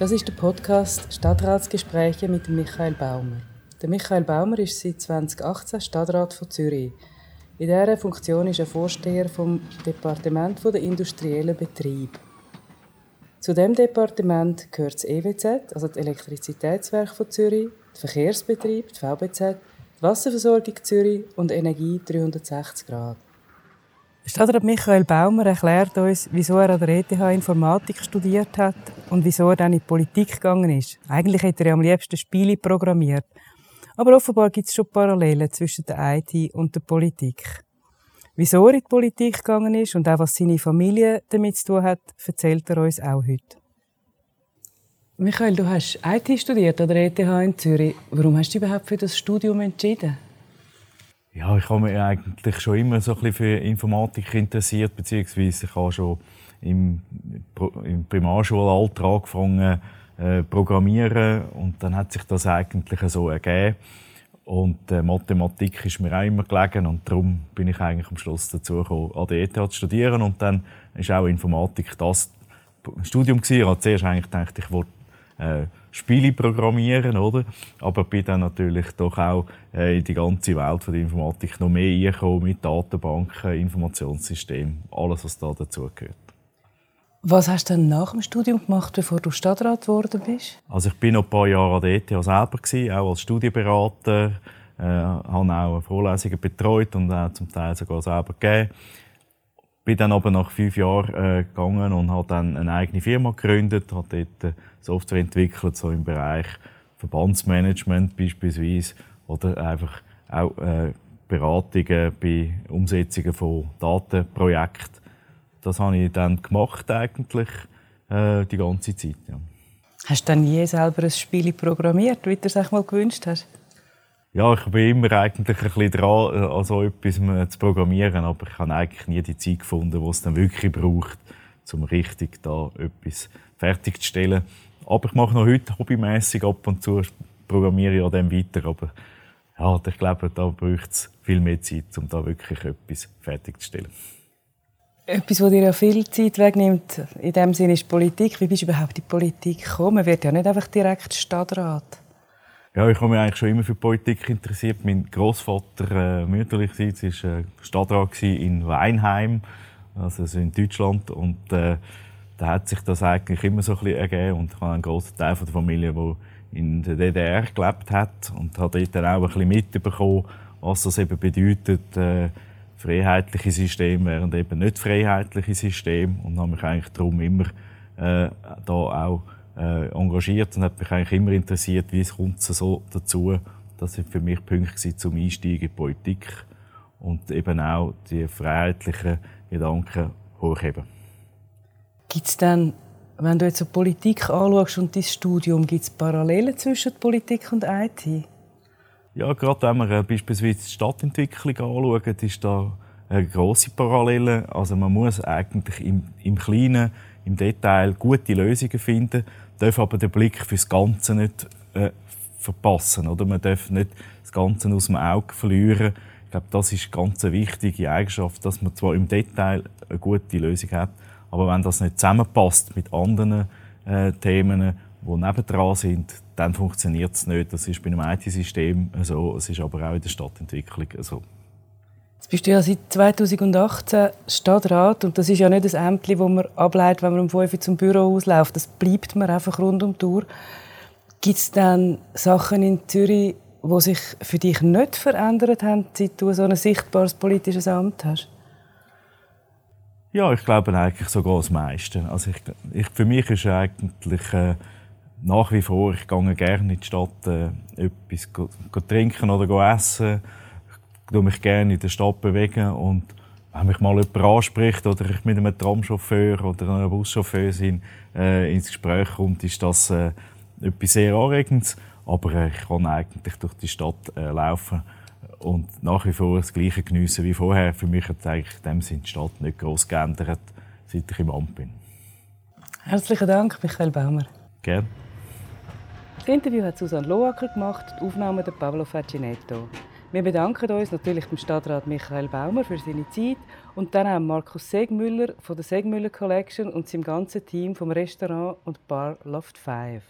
Das ist der Podcast Stadtratsgespräche mit Michael Baumer. Der Michael Baumer ist seit 2018 Stadtrat von Zürich. In dieser Funktion ist er Vorsteher vom Departement der industriellen Betrieb. Zu dem Departement gehört das EWZ, also das Elektrizitätswerk von Zürich, der Verkehrsbetrieb, die VBZ, die Wasserversorgung Zürich und Energie 360 Grad. Stadtrat Michael Baumer erklärt uns, wieso er an der ETH Informatik studiert hat und wieso er dann in die Politik gegangen ist. Eigentlich hätte er am liebsten Spiele programmiert. Aber offenbar gibt es schon Parallelen zwischen der IT und der Politik. Wieso er in die Politik gegangen ist und auch was seine Familie damit zu tun hat, erzählt er uns auch heute. Michael, du hast IT studiert an der ETH in Zürich. Warum hast du dich überhaupt für das Studium entschieden? Ja, ich habe mich eigentlich schon immer so ein bisschen für Informatik interessiert, beziehungsweise ich habe schon im, im Primarschulalter angefangen äh, programmieren und dann hat sich das eigentlich so ergeben. Und äh, Mathematik ist mir auch immer gelegen und darum bin ich eigentlich am Schluss dazu gekommen, an der ETH zu studieren und dann ist auch Informatik das Studium gewesen. Ich habe zuerst eigentlich gedacht, ich wollte äh, Spiele programmieren, oder? Aber bin dann natürlich doch auch äh, in die ganze Welt von der Informatik noch mehr eingekommen mit Datenbanken, Informationssystemen, alles, was da dazu gehört. Was hast du dann nach dem Studium gemacht, bevor du Stadtrat geworden bist? Also ich bin noch ein paar Jahre an der ETH selber gewesen, auch als Studienberater, äh, habe auch Vorlesungen betreut und auch zum Teil sogar selber gegeben. Bin dann aber nach fünf Jahren äh, gegangen und habe dann eine eigene Firma gegründet, habe dort äh, Software entwickelt, so im Bereich Verbandsmanagement beispielsweise oder einfach auch äh, Beratungen bei Umsetzungen von Datenprojekten. Das habe ich dann gemacht eigentlich äh, die ganze Zeit. Ja. Hast du dann nie selber ein Spiel programmiert, wie du es mal gewünscht hast? Ja, ich bin immer eigentlich ein bisschen dran, äh, an so etwas zu programmieren, aber ich habe eigentlich nie die Zeit gefunden, die es dann wirklich braucht, um richtig da etwas fertigzustellen. Aber ich mache noch heute hobbymäßig ab und zu, programmiere ich an dem weiter, aber ja, ich glaube, da braucht es viel mehr Zeit, um da wirklich etwas fertigzustellen. Etwas, was dir ja viel Zeit wegnimmt, in dem Sinne ist Politik. Wie bist du überhaupt in die Politik gekommen? Man wird ja nicht einfach direkt Stadtrat. Ja, ich habe mich eigentlich schon immer für Politik interessiert. Mein Großvater äh, mütterlicherseits war äh, Stadtrat in Weinheim, also in Deutschland. Und äh, da hat sich das eigentlich immer so ein bisschen ergeben. Und ich habe einen grossen Teil der Familie, der in der DDR gelebt hat. Und habe dort dann auch ein bisschen mitbekommen, was das eben bedeutet, äh, freiheitliche System während eben nicht freiheitliche System. Und habe mich eigentlich darum immer äh, da auch äh, engagiert und hat mich eigentlich immer interessiert, wie es kommt so dazu. Das sind für mich Punkte zum Einstieg in die Politik und eben auch die freiheitlichen Gedanken hochheben. Gibt es dann, wenn du jetzt die Politik anschaust und dein Studium, gibt es Parallelen zwischen Politik und IT? Ja, gerade wenn man äh, beispielsweise die Stadtentwicklung anschaut, ist da eine grosse Parallele. Also man muss eigentlich im, im Kleinen, im Detail gute Lösungen finden, darf aber den Blick fürs Ganze nicht äh, verpassen. Oder? Man darf nicht das Ganze aus dem Auge verlieren. Ich glaube, das ist eine ganz wichtige Eigenschaft, dass man zwar im Detail eine gute Lösung hat, aber wenn das nicht zusammenpasst mit anderen äh, Themen, die nebendran sind, dann funktioniert es nicht. Das ist bei einem IT-System so, es ist aber auch in der Stadtentwicklung so. Bist du ja seit 2018 Stadtrat und das ist ja nicht das Ämtli, das man ableitet, wenn man um 5 Uhr zum Büro ausläuft. Das bleibt man einfach rund um die Uhr. Gibt es dann Sachen in Zürich, die sich für dich nicht verändert haben, seit du so ein sichtbares politisches Amt hast? Ja, ich glaube eigentlich sogar das meiste. Also ich, ich, für mich ist eigentlich äh, nach wie vor, ich gehe gerne in die Stadt äh, etwas go, go trinken oder go essen. Ich tue mich gerne in der Stadt bewegen und wenn mich mal jemand anspricht oder ich mit einem Tramchauffeur oder einem Buschauffeur äh, ins Gespräch kommt, ist das äh, etwas sehr Anregendes. Aber äh, ich kann eigentlich durch die Stadt äh, laufen und nach wie vor das Gleiche geniessen wie vorher. Für mich hat eigentlich in dem Sinne die Stadt nicht groß geändert, seit ich im Amt bin. Herzlichen Dank, Michael Baumer. Gerne. Das Interview hat Susanne Loacker gemacht, die Aufnahme der Pablo Facinetto. Wir bedanken uns natürlich dem Stadtrat Michael Baumer für seine Zeit und dann auch Markus Segmüller von der Segmüller Collection und seinem ganzen Team vom Restaurant und Bar Loft 5.